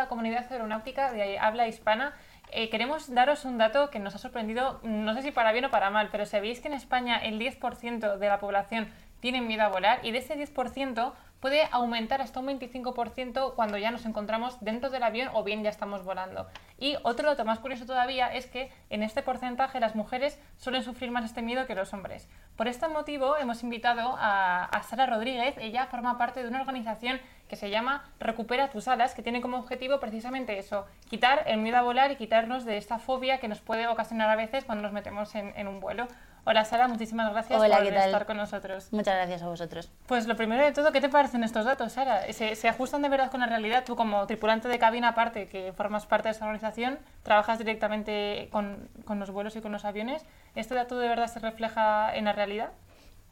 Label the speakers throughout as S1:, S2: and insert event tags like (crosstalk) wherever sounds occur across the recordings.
S1: la comunidad aeronáutica de habla hispana. Eh, queremos daros un dato que nos ha sorprendido, no sé si para bien o para mal, pero sabéis que en España el 10% de la población tiene miedo a volar y de ese 10% puede aumentar hasta un 25% cuando ya nos encontramos dentro del avión o bien ya estamos volando. Y otro dato más curioso todavía es que en este porcentaje las mujeres suelen sufrir más este miedo que los hombres. Por este motivo hemos invitado a, Sara Rodríguez, ella forma parte de una organización que se llama Recupera tus alas, que tiene como objetivo precisamente eso, quitar el miedo a volar y quitarnos de esta fobia que nos puede ocasionar a veces cuando nos metemos en un vuelo. Hola Sara, muchísimas gracias
S2: Hola,
S1: por estar con nosotros.
S2: Muchas gracias a vosotros.
S1: Pues lo primero de todo, ¿qué te parecen estos datos, Sara? ¿Se, se ajustan de verdad con la realidad? Tú como tripulante de cabina aparte, que formas parte de esta organización, trabajas directamente con, con los vuelos y con los aviones, ¿este dato de verdad se refleja en la realidad?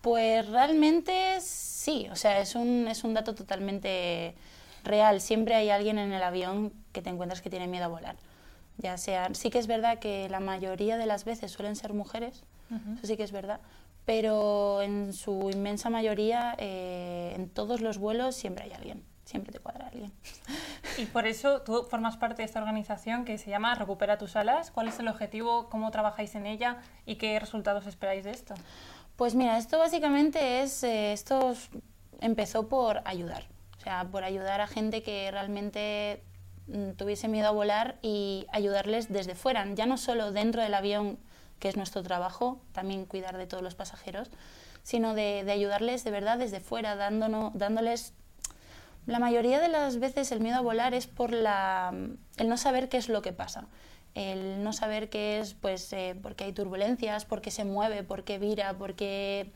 S2: Pues realmente sí, o sea, es un, es un dato totalmente real. Siempre hay alguien en el avión que te encuentras que tiene miedo a volar. Ya sea, sí que es verdad que la mayoría de las veces suelen ser mujeres, eso sí que es verdad, pero en su inmensa mayoría, eh, en todos los vuelos siempre hay alguien, siempre te cuadra alguien.
S1: Y por eso tú formas parte de esta organización que se llama Recupera tus alas. ¿Cuál es el objetivo? ¿Cómo trabajáis en ella? ¿Y qué resultados esperáis de esto?
S2: Pues mira, esto básicamente es, eh, esto empezó por ayudar, o sea, por ayudar a gente que realmente mm, tuviese miedo a volar y ayudarles desde fuera, ya no solo dentro del avión, que es nuestro trabajo, también cuidar de todos los pasajeros, sino de, de ayudarles de verdad desde fuera, dándonos, dándoles... La mayoría de las veces el miedo a volar es por la, el no saber qué es lo que pasa el no saber qué es, pues, eh, porque hay turbulencias, porque se mueve, porque vira, porque,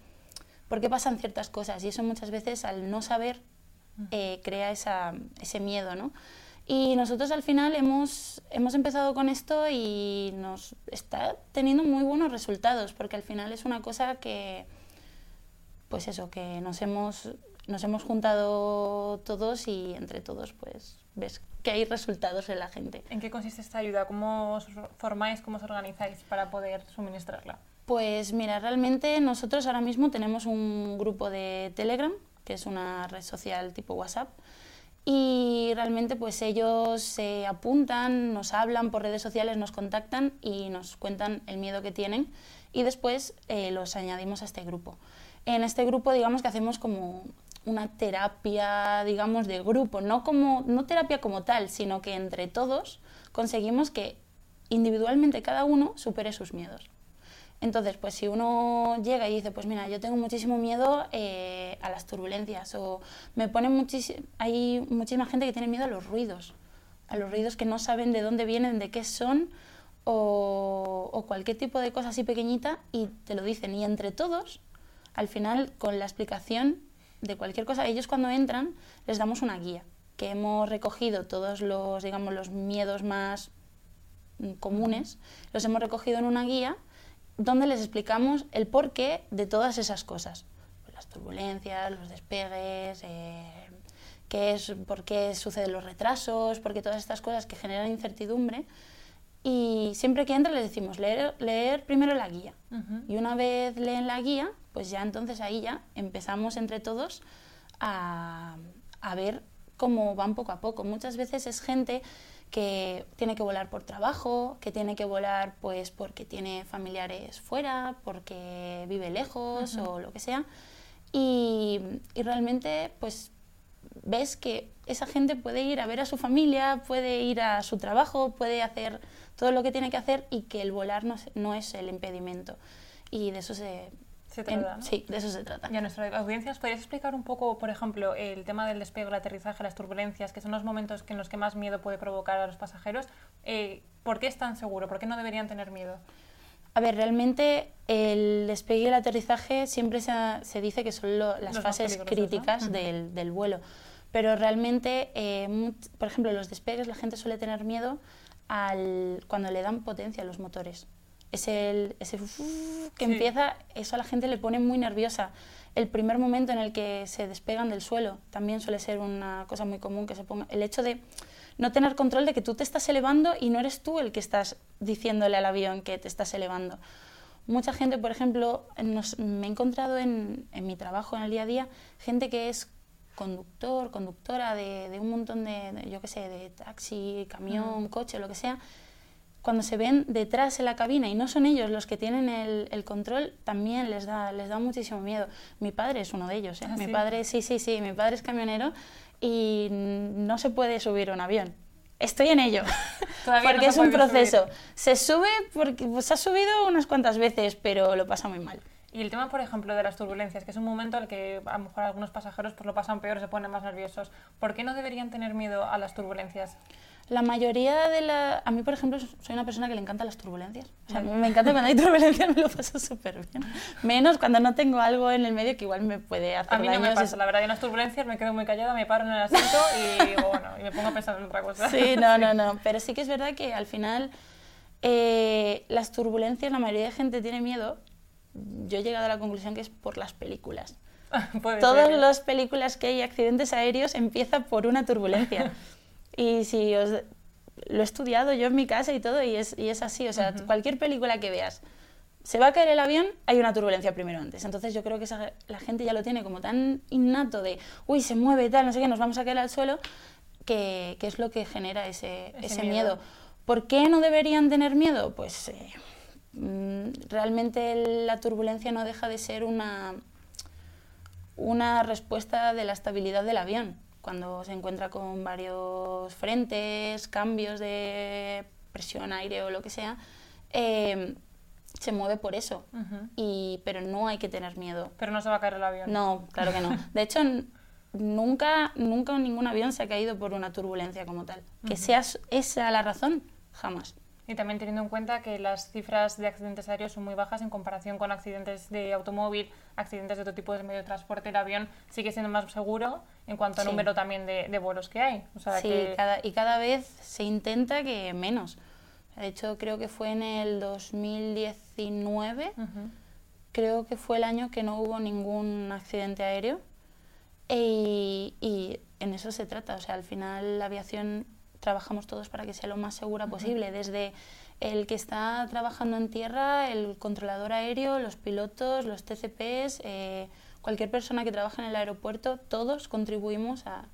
S2: porque pasan ciertas cosas. Y eso muchas veces, al no saber, eh, crea esa, ese miedo, ¿no? Y nosotros al final hemos, hemos empezado con esto y nos está teniendo muy buenos resultados, porque al final es una cosa que, pues eso, que nos hemos, nos hemos juntado todos y entre todos, pues, ves que hay resultados en la gente.
S1: ¿En qué consiste esta ayuda? ¿Cómo os formáis? ¿Cómo os organizáis para poder suministrarla?
S2: Pues mira, realmente nosotros ahora mismo tenemos un grupo de Telegram, que es una red social tipo WhatsApp, y realmente pues ellos se apuntan, nos hablan por redes sociales, nos contactan y nos cuentan el miedo que tienen y después eh, los añadimos a este grupo. En este grupo digamos que hacemos como una terapia, digamos, de grupo, no, como, no terapia como tal, sino que entre todos conseguimos que individualmente cada uno supere sus miedos. Entonces, pues si uno llega y dice, pues mira, yo tengo muchísimo miedo eh, a las turbulencias o me pone muchísimo, hay muchísima gente que tiene miedo a los ruidos, a los ruidos que no saben de dónde vienen, de qué son o, o cualquier tipo de cosa así pequeñita y te lo dicen. Y entre todos, al final, con la explicación de cualquier cosa, ellos cuando entran les damos una guía que hemos recogido todos los, digamos, los miedos más mm, comunes, los hemos recogido en una guía donde les explicamos el porqué de todas esas cosas. Las turbulencias, los despegues, eh, qué es, por qué suceden los retrasos, porque todas estas cosas que generan incertidumbre. Y siempre que entran les decimos leer, leer primero la guía. Y una vez leen la guía, pues ya entonces ahí ya empezamos entre todos a, a ver cómo van poco a poco. Muchas veces es gente que tiene que volar por trabajo, que tiene que volar pues porque tiene familiares fuera, porque vive lejos o lo que sea. Y, y realmente pues ves que esa gente puede ir a ver a su familia, puede ir a su trabajo, puede hacer todo lo que tiene que hacer y que el volar no, es- no es el impedimento. Y de eso se,
S1: Se
S2: en-
S1: trata, ¿no?
S2: sí, de eso se trata.
S1: Y a nuestra audiencia, ¿os podrías explicar un poco, por ejemplo, el tema del despegue, el aterrizaje, las turbulencias, que son los momentos en los que más miedo puede provocar a los pasajeros? Eh, ¿Por qué es tan seguro? ¿Por qué no deberían tener miedo?
S2: A ver, realmente el despegue y el aterrizaje siempre se, dice que son lo- las
S1: Los
S2: fases críticas del, del vuelo. Pero realmente, eh, por ejemplo, los despegues la gente suele tener miedo al, cuando le dan potencia a los motores. Es el, ese fu- que
S1: Sí.
S2: empieza, eso a la gente le pone muy nerviosa. El primer momento en el que se despegan del suelo también suele ser una cosa muy común que se ponga. El hecho de no tener control de que tú te estás elevando y no eres tú el que estás diciéndole al avión que te estás elevando. Mucha gente, por ejemplo, nos- me he encontrado en, en mi trabajo, en el día a día, gente que es conductor, conductora de, de un montón de, de, yo qué sé, de taxi, camión, coche, lo que sea, cuando se ven detrás en la cabina y no son ellos los que tienen el, el control, también les da, les da muchísimo miedo. Mi padre es uno de ellos. ¿eh?
S1: ¿Ah,
S2: mi
S1: sí?
S2: padre, sí, sí, sí, mi padre es camionero y no se puede subir a un avión. Estoy en ello, (laughs)
S1: Todavía
S2: porque
S1: se
S2: es un proceso. Se sube porque pues, ha subido unas cuantas veces, pero lo pasa muy mal.
S1: Y el tema, por ejemplo, de las turbulencias, que es un momento al que a lo mejor algunos pasajeros pues, lo pasan peor, se ponen más nerviosos. ¿Por qué no deberían tener miedo a las turbulencias?
S2: La mayoría de la... A mí, por ejemplo, soy una persona que le encantan las turbulencias. O sea, me encanta cuando hay (laughs) turbulencias, me lo paso súper bien. Menos cuando no tengo algo en el medio que igual me puede hacer
S1: A mí no
S2: daño.
S1: me pasa,
S2: es-
S1: la verdad, en las turbulencias me quedo muy callada, me paro en el asiento y digo, bueno, y me pongo a pensar en otra cosa.
S2: Sí, no, no, (laughs) no. Pero sí que es verdad que al final eh, las turbulencias, la mayoría de gente tiene miedo. Yo he llegado a la conclusión que es por las películas. (laughs) Todas
S1: ser.
S2: las películas que hay accidentes aéreos empieza por una turbulencia. (laughs) y si os lo he estudiado yo en mi casa y todo y es, y es así, o sea, cualquier película que veas, se va a caer el avión, hay una turbulencia primero antes. Entonces yo creo que esa- la gente ya lo tiene como tan innato de, uy, se mueve y tal, no sé qué, nos vamos a caer al suelo, que, que es lo que genera ese,
S1: Ese
S2: ese
S1: miedo.
S2: miedo. ¿Por qué no deberían tener miedo? Pues eh, realmente la turbulencia no deja de ser una, una respuesta de la estabilidad del avión. Cuando se encuentra con varios frentes, cambios de presión, aire o lo que sea, eh, se mueve por eso. Y, pero no hay que tener miedo.
S1: Pero no se va a caer el avión.
S2: No, claro que no. De hecho, nunca, nunca ningún avión se ha caído por una turbulencia como tal. Que sea esa la razón, jamás.
S1: Y también teniendo en cuenta que las cifras de accidentes aéreos son muy bajas en comparación con accidentes de automóvil, accidentes de otro tipo de medio de transporte, el avión sigue siendo más seguro en cuanto a
S2: Sí.
S1: número también de, de vuelos que hay. O sea,
S2: Sí,
S1: que
S2: cada, y cada vez se intenta que menos. De hecho, creo que fue en el 2019,
S1: Ujú.
S2: creo que fue el año que no hubo ningún accidente aéreo. Y, y en eso se trata. O sea, al final la aviación trabajamos todos para que sea lo más segura posible, desde el que está trabajando en tierra, el controlador aéreo, los pilotos, los TCPs, eh, cualquier persona que trabaja en el aeropuerto, todos contribuimos a,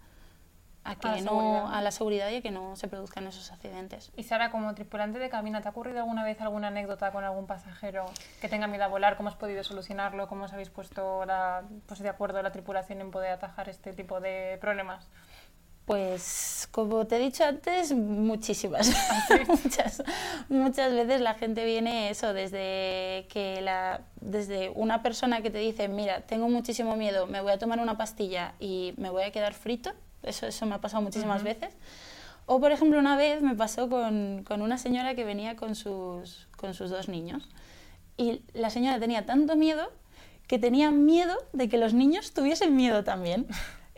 S2: a que
S1: la
S2: no
S1: seguridad.
S2: a la seguridad y a que no se produzcan esos accidentes.
S1: Y Sara, como tripulante de cabina, ¿te ha ocurrido alguna vez alguna anécdota con algún pasajero que tenga miedo a volar? ¿Cómo has podido solucionarlo? ¿Cómo os habéis puesto la- pues, de acuerdo la tripulación en poder atajar este tipo de problemas?
S2: Pues como te he dicho antes, muchísimas. (laughs) muchas, muchas veces la gente viene eso, desde que la, desde una persona que te dice, mira, tengo muchísimo miedo, me voy a tomar una pastilla y me voy a quedar frito. Eso, eso me ha pasado muchísimas veces. O por ejemplo, una vez me pasó con, con una señora que venía con sus, con sus dos niños. Y la señora tenía tanto miedo que tenía miedo de que los niños tuviesen miedo también.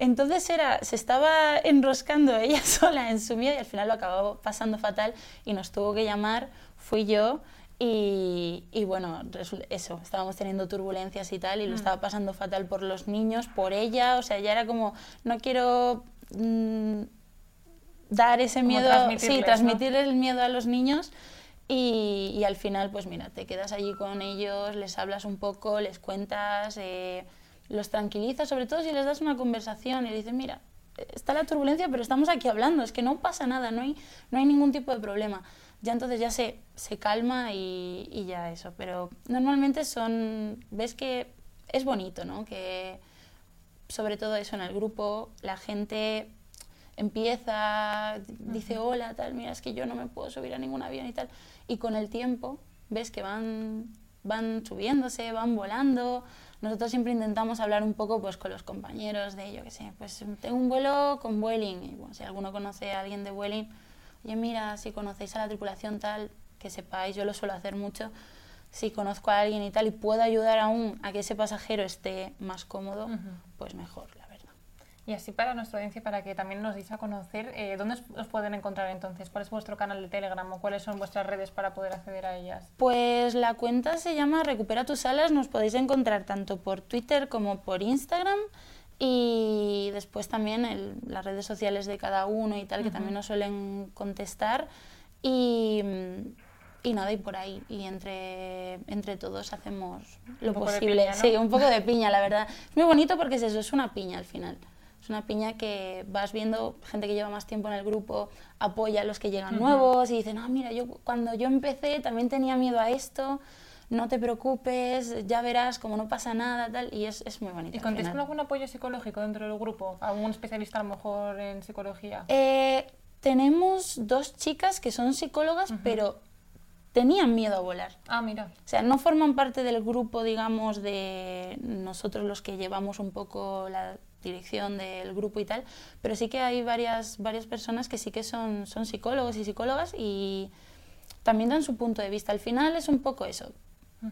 S2: Entonces era, se estaba enroscando ella (laughs) sola en su miedo y al final lo acabó pasando fatal y nos tuvo que llamar, fui yo y, y bueno, eso, estábamos teniendo turbulencias y tal y lo estaba pasando fatal por los niños, por ella, o sea, ya era como, no quiero mm, dar ese miedo,
S1: transmitirles,
S2: sí,
S1: ¿no?
S2: transmitir el miedo a los niños y, y al final, pues mira, te quedas allí con ellos, les hablas un poco, les cuentas, eh, los tranquilizas, sobre todo si les das una conversación y le dices, mira, está la turbulencia, pero estamos aquí hablando, es que no pasa nada, no hay, no hay ningún tipo de problema. Ya entonces ya se, se calma y, y ya eso, pero normalmente son, ves que es bonito, ¿no? Que sobre todo eso en el grupo, la gente empieza, dice hola, tal, mira, es que yo no me puedo subir a ningún avión y tal. Y con el tiempo ves que van, van subiéndose, van volando. Nosotros siempre intentamos hablar un poco pues, con los compañeros de, yo qué sé, pues tengo un vuelo con Vueling. Y bueno, si alguno conoce a alguien de Vueling, oye, mira, si conocéis a la tripulación tal, que sepáis, yo lo suelo hacer mucho, si conozco a alguien y tal y puedo ayudar aún a que ese pasajero esté más cómodo, pues mejor.
S1: Y así para nuestra audiencia, para que también nos deis a conocer, eh, ¿dónde os, pueden encontrar entonces? ¿Cuál es vuestro canal de Telegram o cuáles son vuestras redes para poder acceder a ellas?
S2: Pues la cuenta se llama Recupera tus alas, nos podéis encontrar tanto por Twitter como por Instagram y después también el- las redes sociales de cada uno y tal, que también nos suelen contestar y, y nada, y por ahí, y entre, entre todos hacemos lo posible.
S1: piña, ¿no?
S2: Sí, un poco de piña, la verdad. Es muy bonito porque es eso, es una piña al final. Una piña que vas viendo gente que lleva más tiempo en el grupo, apoya a los que llegan nuevos y dicen, no, mira, yo cuando yo empecé también tenía miedo a esto, no te preocupes, ya verás como no pasa nada, tal, y es, es muy bonito.
S1: ¿Y
S2: final.
S1: con algún apoyo psicológico dentro del grupo? ¿Algún especialista a lo mejor en psicología?
S2: Eh, tenemos dos chicas que son psicólogas, pero tenían miedo a volar.
S1: Ah, mira.
S2: O sea, no forman parte del grupo, digamos, de nosotros los que llevamos un poco la dirección del grupo y tal, pero sí que hay varias, varias personas que sí que son, son psicólogos y psicólogas y también dan su punto de vista. Al final es un poco eso,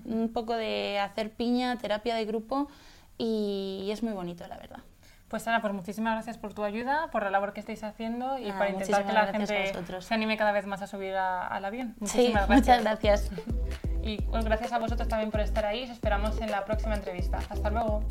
S2: un poco de hacer piña, terapia de grupo y es muy bonito, la verdad.
S1: Pues Ana, pues muchísimas gracias por tu ayuda, por la labor que estáis haciendo y
S2: Nada,
S1: para intentar que la
S2: muchísimas gracias
S1: gente se anime cada vez más a subir a- al avión.
S2: Sí,
S1: Muchísimas
S2: muchas gracias. (laughs)
S1: Y pues, gracias a vosotros también por estar ahí. Os esperamos en la próxima entrevista. Hasta luego.